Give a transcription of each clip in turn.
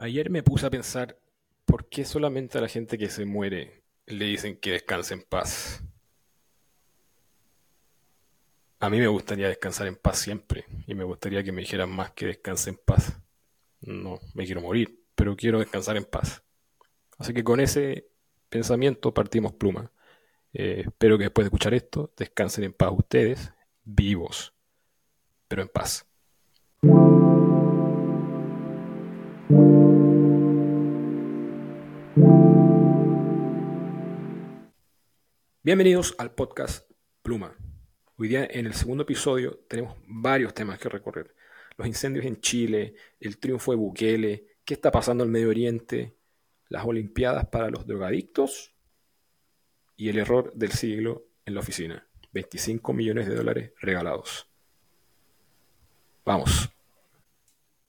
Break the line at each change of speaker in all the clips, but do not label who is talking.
Ayer me puse a pensar, ¿por qué solamente a la gente que se muere le dicen que descanse en paz? A mí me gustaría descansar en paz siempre y me gustaría que me dijeran más que descanse en paz. No, me quiero morir, pero quiero descansar en paz. Así que con ese pensamiento partimos pluma. Eh, espero que después de escuchar esto descansen en paz ustedes, vivos, pero en paz. Bienvenidos al podcast Pluma. Hoy día en el segundo episodio tenemos varios temas que recorrer. Los incendios en Chile, el triunfo de Bukele, qué está pasando en Medio Oriente, las Olimpiadas para los drogadictos y el error del siglo en la oficina. 25 millones de dólares regalados. Vamos.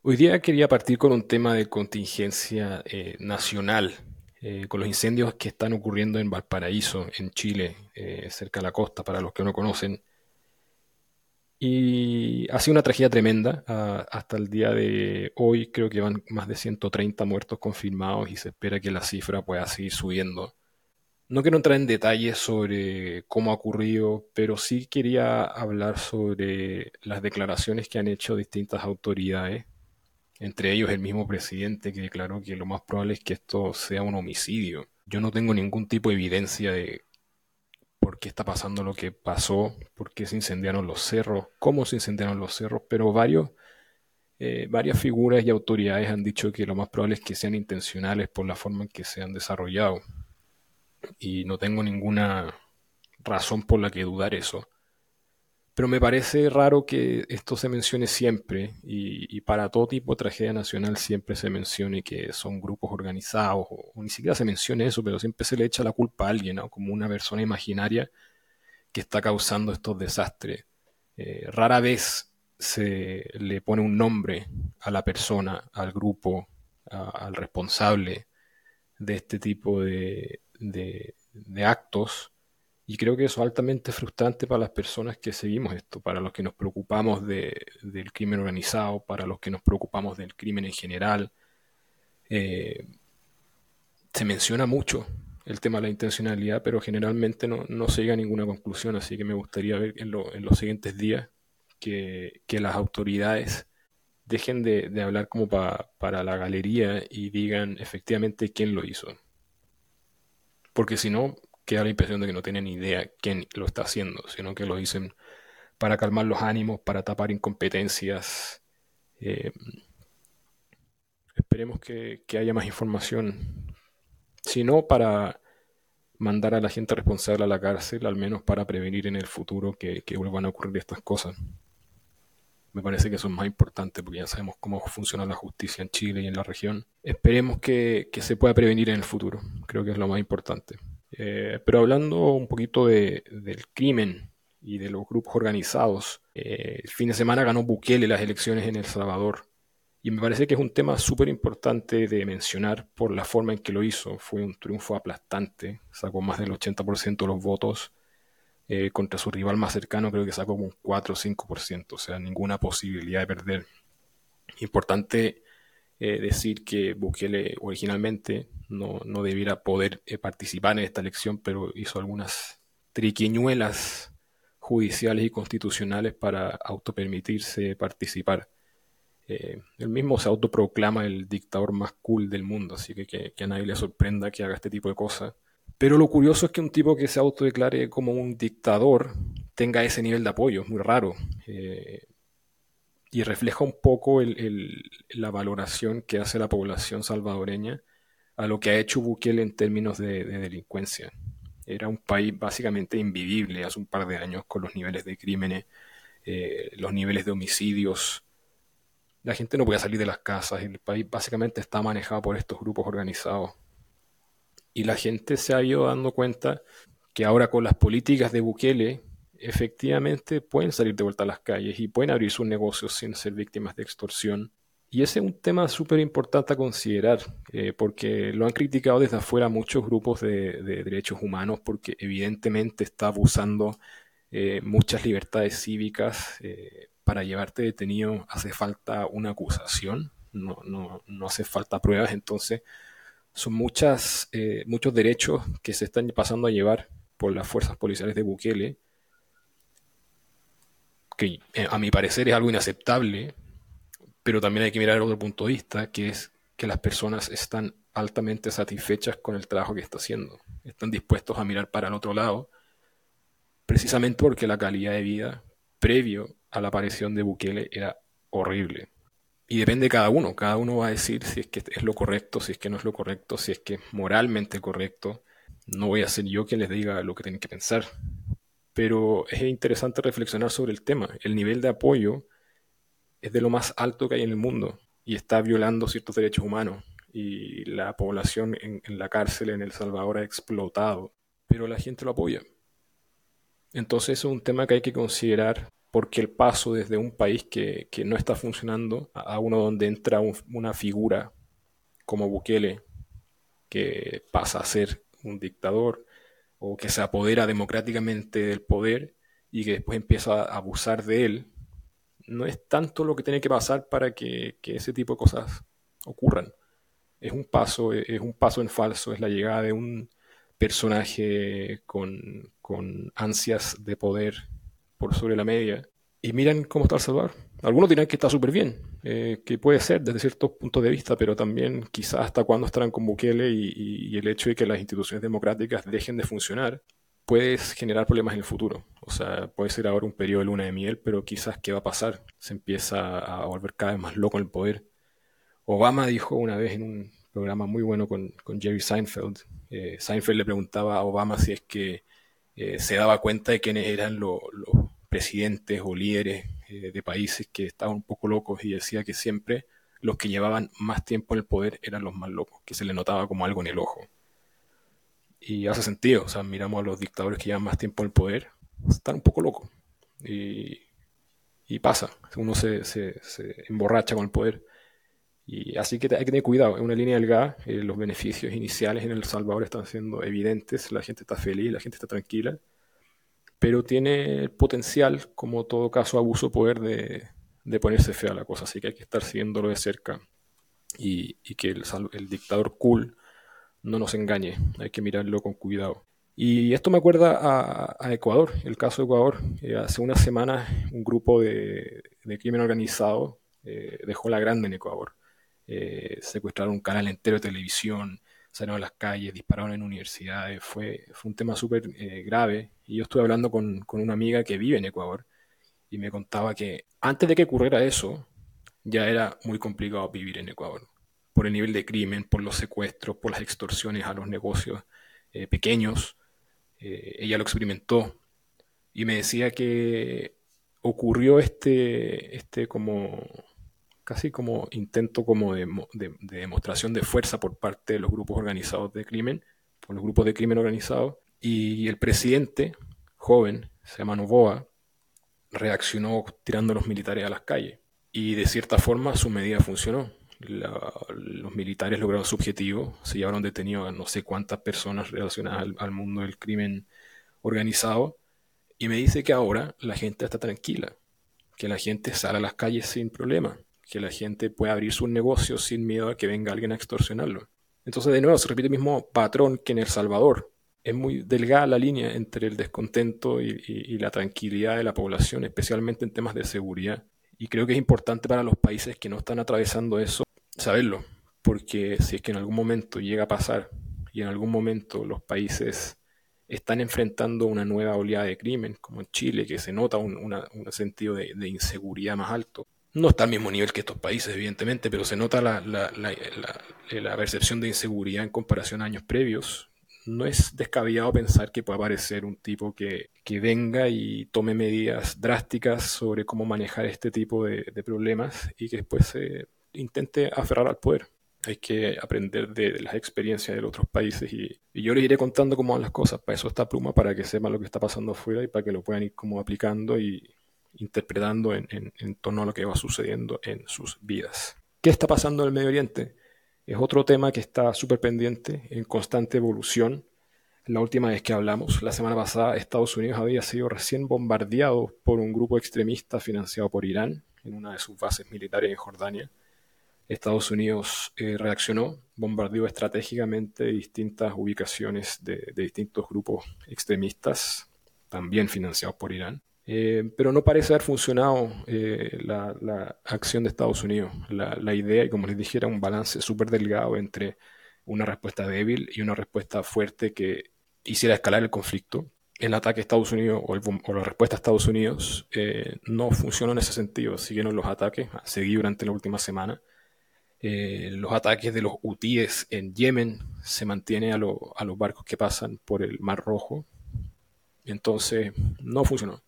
Hoy día quería partir con un tema de contingencia eh, nacional eh, con los incendios que están ocurriendo en Valparaíso, en Chile, eh, cerca de la costa, para los que no conocen. Y ha sido una tragedia tremenda. Ah, hasta el día de hoy creo que van más de 130 muertos confirmados y se espera que la cifra pueda seguir subiendo. No quiero entrar en detalles sobre cómo ha ocurrido, pero sí quería hablar sobre las declaraciones que han hecho distintas autoridades entre ellos el mismo presidente que declaró que lo más probable es que esto sea un homicidio. Yo no tengo ningún tipo de evidencia de por qué está pasando lo que pasó, por qué se incendiaron los cerros, cómo se incendiaron los cerros, pero varios, eh, varias figuras y autoridades han dicho que lo más probable es que sean intencionales por la forma en que se han desarrollado. Y no tengo ninguna razón por la que dudar eso. Pero me parece raro que esto se mencione siempre y, para todo tipo de tragedia nacional siempre se mencione que son grupos organizados o, ni siquiera se mencione eso, pero siempre se le echa la culpa a alguien, como una persona imaginaria que está causando estos desastres. Eh, rara vez se le pone un nombre a la persona, al grupo, al responsable de este tipo de actos y creo que eso es altamente frustrante para las personas que seguimos esto, para los que nos preocupamos del crimen organizado, para los que nos preocupamos del crimen en general. Eh, se menciona mucho el tema de la intencionalidad, pero generalmente no, se llega a ninguna conclusión, así que me gustaría ver en, los siguientes días que, las autoridades dejen de, hablar como para la galería y digan efectivamente quién lo hizo. Porque si no, queda la impresión de que no tienen ni idea quién lo está haciendo, sino que lo dicen para calmar los ánimos, para tapar incompetencias. Eh, esperemos que, haya más información, si no para mandar a la gente responsable a la cárcel, al menos para prevenir en el futuro que, vuelvan a ocurrir estas cosas. Me parece que eso es más importante porque ya sabemos cómo funciona la justicia en Chile y en la región. Esperemos que se pueda prevenir en el futuro. Creo que es lo más importante. Eh, pero hablando un poquito del crimen y de los grupos organizados, eh, el fin de semana ganó Bukele las elecciones en El Salvador. Y me parece que es un tema súper importante de mencionar por la forma en que lo hizo. Fue un triunfo aplastante, sacó más del 80% de los votos. Eh, contra su rival más cercano creo que sacó un 4 o 5%, o sea, ninguna posibilidad de perder. Importante decir que Bukele originalmente no, no debiera poder eh, participar en esta elección, pero hizo algunas triquiñuelas judiciales y constitucionales para autopermitirse participar. Eh, él mismo se autoproclama el dictador más cool del mundo, así que, que, a nadie le sorprenda que haga este tipo de cosas. Pero lo curioso es que un tipo que se autodeclare como un dictador tenga ese nivel de apoyo, es muy raro. Eh, y refleja un poco la valoración que hace la población salvadoreña a lo que ha hecho Bukele en términos de, delincuencia. Era un país básicamente invivible hace un par de años con los niveles de crímenes, eh, los niveles de homicidios. La gente no podía salir de las casas, el país básicamente está manejado por estos grupos organizados. Y la gente se ha ido dando cuenta que ahora con las políticas de Bukele, efectivamente pueden salir de vuelta a las calles y pueden abrir sus negocios sin ser víctimas de extorsión y ese es un tema súper importante a considerar, eh, porque lo han criticado desde afuera muchos grupos de, derechos humanos, porque evidentemente está abusando eh, muchas libertades cívicas. Eh, para llevarte detenido hace falta una acusación no, no, no hace falta pruebas, entonces son muchas, eh, muchos derechos que se están pasando a llevar por las fuerzas policiales de Bukele, que eh, a mi parecer es algo inaceptable, pero también hay que mirar otro punto de vista, que es que las personas están altamente satisfechas con el trabajo que está haciendo. Están dispuestos a mirar para el otro lado, precisamente porque la calidad de vida previo a la aparición de Bukele era horrible. Y depende de cada uno. Cada uno va a decir si es que es lo correcto, si es que no es lo correcto, si es que es moralmente correcto. No voy a ser yo quien les diga lo que tienen que pensar. Pero es interesante reflexionar sobre el tema. El nivel de apoyo es de lo más alto que hay en el mundo y está violando ciertos derechos humanos. Y la población en, la cárcel en El Salvador ha explotado. Pero la gente lo apoya. Entonces es un tema que hay que considerar porque el paso desde un país que, no está funcionando a uno donde entra una figura como Bukele, que pasa a ser un dictador o que se apodera democráticamente del poder y que después empieza a abusar de él, no es tanto lo que tiene que pasar para que, que ese tipo de cosas ocurran. Es un paso, es un paso en falso, es la llegada de un personaje con, con ansias de poder por sobre la media. Y miran cómo está El Salvador. Algunos dirán que está súper bien, eh, que puede ser desde ciertos puntos de vista, pero también quizás hasta cuándo estarán con Bukele y, el hecho de que las instituciones democráticas dejen de funcionar puede generar problemas en el futuro. O sea, puede ser ahora un periodo de luna de miel, pero quizás qué va a pasar. Se empieza a volver cada vez más loco el poder. Obama dijo una vez en un programa muy bueno con, Jerry Seinfeld, eh, Seinfeld le preguntaba a Obama si es que eh, se daba cuenta de quiénes eran los presidentes o líderes eh, de países que estaban un poco locos y decía que siempre los que llevaban más tiempo en el poder eran los más locos, que se le notaba como algo en el ojo. Y hace sentido, o sea, miramos a los dictadores que llevan más tiempo en el poder, están un poco locos. Y, pasa, uno se, se, emborracha con el poder. Y así que hay que tener cuidado, es una línea delgada, eh, los beneficios iniciales en El Salvador están siendo evidentes, la gente está feliz, la gente está tranquila pero tiene el potencial, como todo caso abuso de poder, de, ponerse fea la cosa. Así que hay que estar siguiéndolo de cerca y, que el, dictador cool no nos engañe. Hay que mirarlo con cuidado. Y esto me acuerda a, Ecuador, el caso de Ecuador. Eh, hace unas semanas un grupo de, crimen organizado eh, dejó la grande en Ecuador. Eh, secuestraron un canal entero de televisión, salieron a las calles, dispararon en universidades, fue, fue un tema súper eh, grave. Y yo estuve hablando con, con, una amiga que vive en Ecuador y me contaba que antes de que ocurriera eso, ya era muy complicado vivir en Ecuador, por el nivel de crimen, por los secuestros, por las extorsiones a los negocios eh, pequeños. Eh, ella lo experimentó y me decía que ocurrió este, este como casi como intento como de, demostración de fuerza por parte de los grupos organizados de crimen, por los grupos de crimen organizado, y el presidente, joven, se llama Novoa, reaccionó tirando a los militares a las calles. Y de cierta forma su medida funcionó. los militares lograron su objetivo, se llevaron detenidos a no sé cuántas personas relacionadas al, al mundo del crimen organizado, y me dice que ahora la gente está tranquila, que la gente sale a las calles sin problema que la gente pueda abrir sus negocios sin miedo a que venga alguien a extorsionarlo. Entonces, de nuevo, se repite el mismo patrón que en El Salvador. Es muy delgada la línea entre el descontento y, la tranquilidad de la población, especialmente en temas de seguridad. Y creo que es importante para los países que no están atravesando eso saberlo, porque si es que en algún momento llega a pasar y en algún momento los países están enfrentando una nueva oleada de crimen, como en Chile, que se nota un, sentido de, inseguridad más alto, no está al mismo nivel que estos países, evidentemente, pero se nota la, la, percepción de inseguridad en comparación a años previos. No es descabellado pensar que pueda aparecer un tipo que, que venga y tome medidas drásticas sobre cómo manejar este tipo de, problemas y que después se intente aferrar al poder. Hay que aprender de, las experiencias de otros países y, y, yo les iré contando cómo van las cosas. Para eso está Pluma, para que sepan lo que está pasando afuera y para que lo puedan ir como aplicando y, interpretando en, torno a lo que va sucediendo en sus vidas. ¿Qué está pasando en el Medio Oriente? Es otro tema que está súper pendiente, en constante evolución. La última vez que hablamos, la semana pasada, Estados Unidos había sido recién bombardeado por un grupo extremista financiado por Irán en una de sus bases militares en Jordania. Estados Unidos eh, reaccionó, bombardeó estratégicamente distintas ubicaciones de, distintos grupos extremistas, también financiados por Irán. Eh, pero no parece haber funcionado eh, la, acción de Estados Unidos. La, la, idea, y como les dije, era un balance súper delgado entre una respuesta débil y una respuesta fuerte que hiciera escalar el conflicto el ataque a Estados Unidos o, la respuesta a Estados Unidos eh, no funcionó en ese sentido. Siguieron los ataques, seguí durante la última semana. Eh, los ataques de los hutíes en Yemen se mantienen a, los barcos que pasan por el Mar Rojo. Entonces, no funcionó.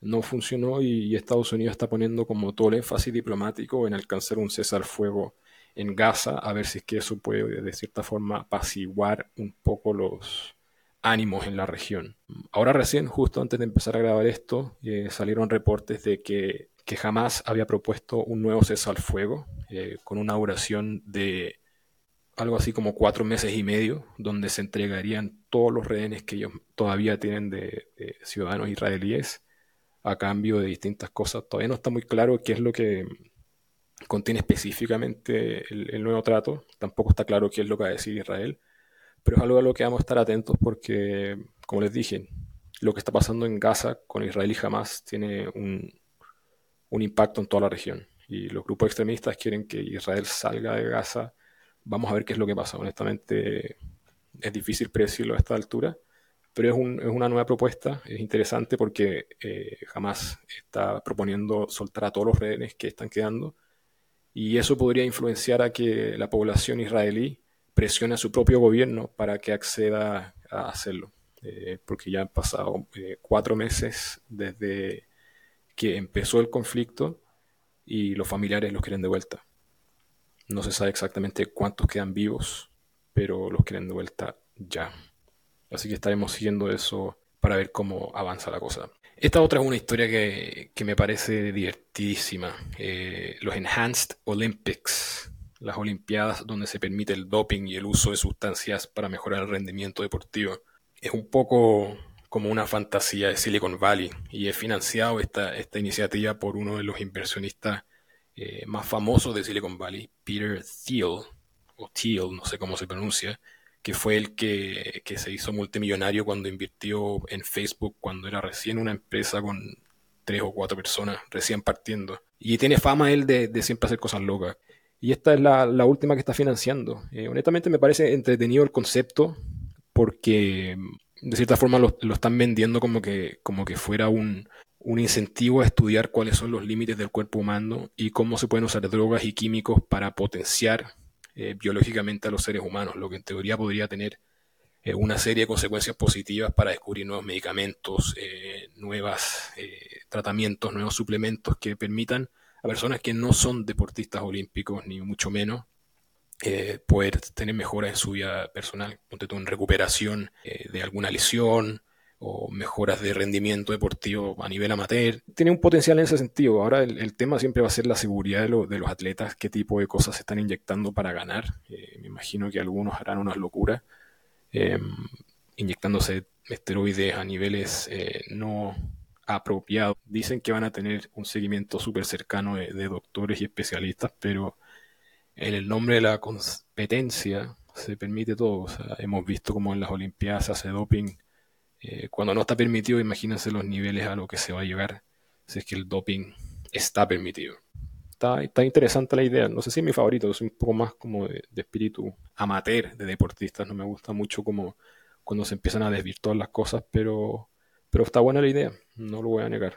No funcionó y, Estados Unidos está poniendo como todo el énfasis diplomático en alcanzar un cesar fuego en Gaza, a ver si es que eso puede de cierta forma apaciguar un poco los, ánimos en la región. Ahora recién, justo antes de empezar a grabar esto, eh, salieron reportes de que, que Hamas había propuesto un nuevo cese al fuego eh, con una duración de algo así como cuatro meses y medio, donde se entregarían todos los rehenes que ellos todavía tienen de, ciudadanos israelíes a cambio de distintas cosas. Todavía no está muy claro qué es lo que contiene específicamente el, nuevo trato. Tampoco está claro qué es lo que va a decir Israel pero es algo a lo que vamos a estar atentos porque, como les dije, lo que está pasando en Gaza con Israel y Hamas tiene un, impacto en toda la región. Y los grupos extremistas quieren que Israel salga de Gaza. Vamos a ver qué es lo que pasa. Honestamente, es difícil predecirlo a esta altura, pero es, una nueva propuesta. Es interesante porque eh, Hamas está proponiendo soltar a todos los rehenes que están quedando. Y eso podría influenciar a que la población israelí presiona a su propio gobierno para que acceda a hacerlo, eh, porque ya han pasado eh, cuatro meses desde que empezó el conflicto y los familiares los quieren de vuelta. No se sabe exactamente cuántos quedan vivos, pero los quieren de vuelta ya. Así que estaremos siguiendo eso para ver cómo avanza la cosa. Esta otra es una historia que, me parece divertidísima. Eh, los Enhanced Olympics las Olimpiadas donde se permite el doping y el uso de sustancias para mejorar el rendimiento deportivo. Es un poco como una fantasía de Silicon Valley y he financiado esta, esta iniciativa por uno de los inversionistas eh, más famosos de Silicon Valley, Peter Thiel, o Thiel, no sé cómo se pronuncia, que fue el que, se hizo multimillonario cuando invirtió en Facebook, cuando era recién una empresa con tres o cuatro personas recién partiendo. Y tiene fama él de, de siempre hacer cosas locas. Y esta es la, última que está financiando. Eh, honestamente me parece entretenido el concepto porque de cierta forma lo, están vendiendo como que, como que fuera un, incentivo a estudiar cuáles son los límites del cuerpo humano y cómo se pueden usar drogas y químicos para potenciar eh, biológicamente a los seres humanos, lo que en teoría podría tener eh, una serie de consecuencias positivas para descubrir nuevos medicamentos, nuevos tratamientos, nuevos suplementos que permitan a personas que no son deportistas olímpicos, ni mucho menos, eh, poder tener mejoras en su vida personal, en recuperación eh, de alguna lesión o mejoras de rendimiento deportivo a nivel amateur. Tiene un potencial en ese sentido. Ahora el, tema siempre va a ser la seguridad de, los atletas, qué tipo de cosas se están inyectando para ganar. Eh, me imagino que algunos harán unas locuras, em, inyectándose esteroides a niveles no apropiado. Dicen que van a tener un seguimiento súper cercano de, doctores y especialistas, pero en el nombre de la competencia se permite todo. hemos visto como en las Olimpiadas se hace doping. Eh, cuando no está permitido, imagínense los niveles a lo que se va a llegar si es que el doping está permitido. Está, está interesante la idea. No sé si es mi favorito, es un poco más como de, de espíritu amateur de deportistas. No me gusta mucho como cuando se empiezan a desvirtuar las cosas, pero pero está buena la idea, no lo voy a negar.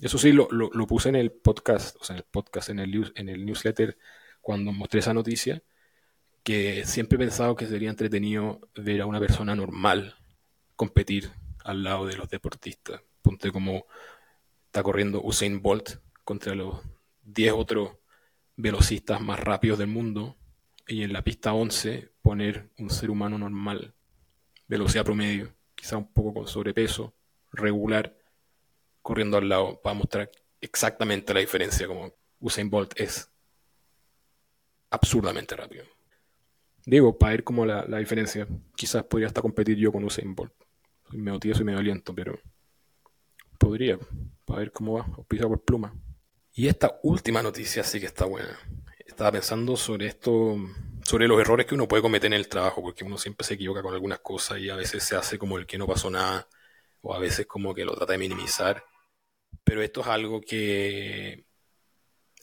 Eso sí, lo, puse en el podcast, o sea, en el podcast, en el, en el newsletter, cuando mostré esa noticia, que siempre he pensado que sería entretenido ver a una persona normal competir al lado de los deportistas. Ponte como está corriendo Usain Bolt contra los 10 otros velocistas más rápidos del mundo y en la pista 11 poner un ser humano normal, velocidad promedio, quizá un poco con sobrepeso, regular corriendo al lado para mostrar exactamente la diferencia como Usain Bolt es absurdamente rápido. Digo, para ver como la, la diferencia. Quizás podría hasta competir yo con Usain Bolt. Soy medio tieso y medio aliento, pero podría, para ver cómo va, auspiciado por pluma. Y esta última noticia sí que está buena. estaba pensando sobre esto, sobre los errores que uno puede cometer en el trabajo, porque uno siempre se equivoca con algunas cosas y a veces se hace como el que no pasó nada, o a veces como que lo trata de minimizar. Pero esto es algo que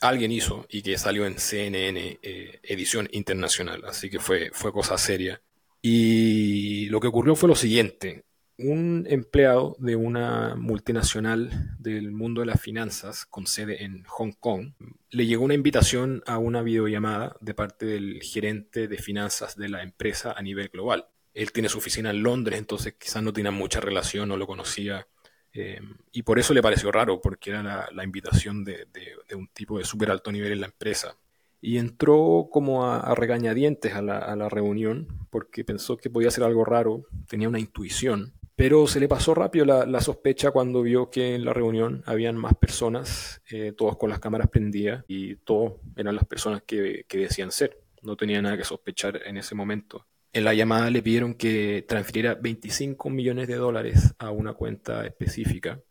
alguien hizo y que salió en CNN, eh, edición internacional, así que fue, fue cosa seria. Y lo que ocurrió fue lo siguiente un empleado de una multinacional del mundo de las finanzas con sede en Hong Kong le llegó una invitación a una videollamada de parte del gerente de finanzas de la empresa a nivel global. Él tiene su oficina en Londres, entonces quizás no tenía mucha relación, no lo conocía. Eh, y por eso le pareció raro, porque era la, invitación de, un tipo de súper alto nivel en la empresa y entró como a, regañadientes a la, a la, reunión porque pensó que podía ser algo raro, tenía una intuición pero se le pasó rápido la, sospecha cuando vio que en la reunión habían más personas, eh, todos con las cámaras prendidas, y todos eran las personas que, que decían ser. No tenía nada que sospechar en ese momento. En la llamada le pidieron que transfiriera 25 millones de dólares a una cuenta específica.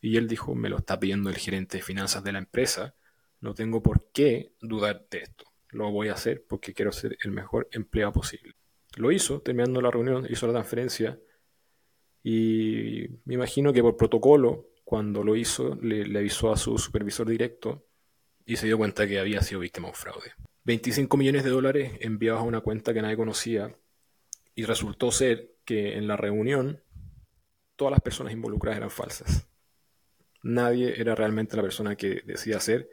Y él dijo, me lo está pidiendo el gerente de finanzas de la empresa. No tengo por qué dudar de esto. Lo voy a hacer porque quiero ser el mejor empleado posible. Lo hizo, terminando la reunión, hizo la transferencia y me imagino que por protocolo, cuando lo hizo, le, avisó a su supervisor directo y se dio cuenta que había sido víctima de un fraude. 25 millones de dólares enviados a una cuenta que nadie conocía y resultó ser que en la reunión todas las personas involucradas eran falsas. Nadie era realmente la persona que decía ser.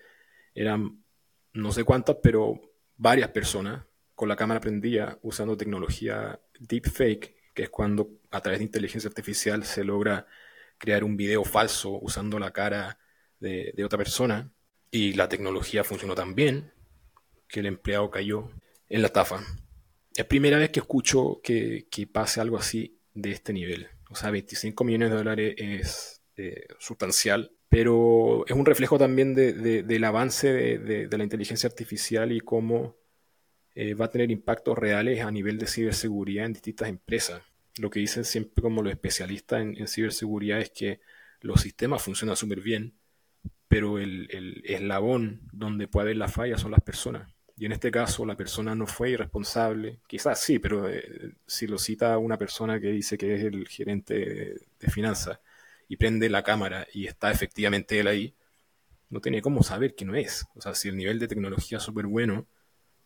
Eran no sé cuántas, pero varias personas con la cámara prendida usando tecnología deepfake que es cuando a través de inteligencia artificial se logra crear un video falso usando la cara de, otra persona y la tecnología funcionó tan bien que el empleado cayó en la estafa. Es primera vez que escucho que, pase algo así de este nivel. O sea, 25 millones de dólares es eh, sustancial, pero es un reflejo también del avance de, la inteligencia artificial y cómo eh, va a tener impactos reales a nivel de ciberseguridad en distintas empresas. Lo que dicen siempre como los especialistas en, ciberseguridad es que los sistemas funcionan súper bien, pero el, el, eslabón donde puede haber la falla son las personas. Y en este caso la persona no fue irresponsable, quizás sí, pero eh, si lo cita una persona que dice que es el gerente de, de finanzas y prende la cámara y está efectivamente él ahí, no tiene cómo saber que no es. O sea, si el nivel de tecnología es súper bueno,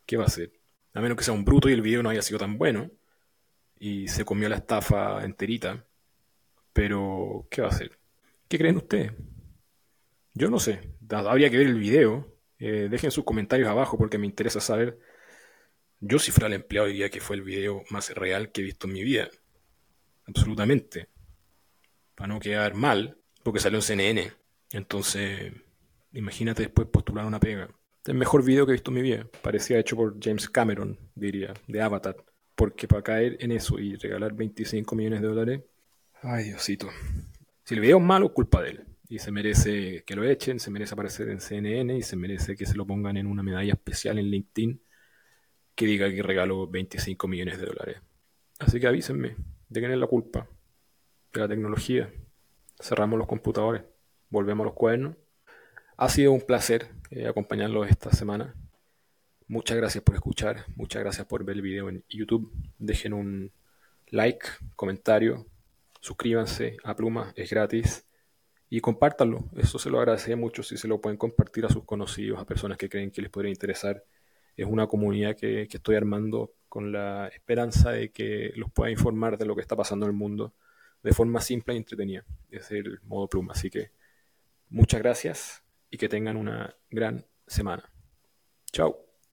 ¿qué va a hacer? A menos que sea un bruto y el video no haya sido tan bueno y se comió la estafa enterita. Pero, ¿qué va a hacer? ¿Qué creen ustedes? Yo no sé. Habría que ver el video. Eh, dejen sus comentarios abajo porque me interesa saber. Yo si fuera el empleado diría que fue el video más real que he visto en mi vida. Absolutamente. Para no quedar mal, porque salió en CNN. Entonces, imagínate después postular una pega el mejor video que he visto en mi vida. Parecía hecho por James Cameron, diría, de Avatar. Porque para caer en eso y regalar 25 millones de dólares, ay Diosito. Si el video es malo, culpa de él. Y se merece que lo echen, se merece aparecer en CNN y se merece que se lo pongan en una medalla especial en LinkedIn que diga que regaló 25 millones de dólares. Así que avísenme de quién es la culpa. De la tecnología. Cerramos los computadores. Volvemos a los cuadernos. Ha sido un placer eh, acompañarlos esta semana. Muchas gracias por escuchar, muchas gracias por ver el video en YouTube. Dejen un like, comentario, suscríbanse a Pluma, es gratis. Y compártanlo, eso se lo agradecería mucho si se lo pueden compartir a sus conocidos, a personas que creen que les podría interesar. Es una comunidad que, que estoy armando con la esperanza de que los pueda informar de lo que está pasando en el mundo de forma simple e entretenida. Es el modo Pluma. Así que muchas gracias y que tengan una gran semana. Chao.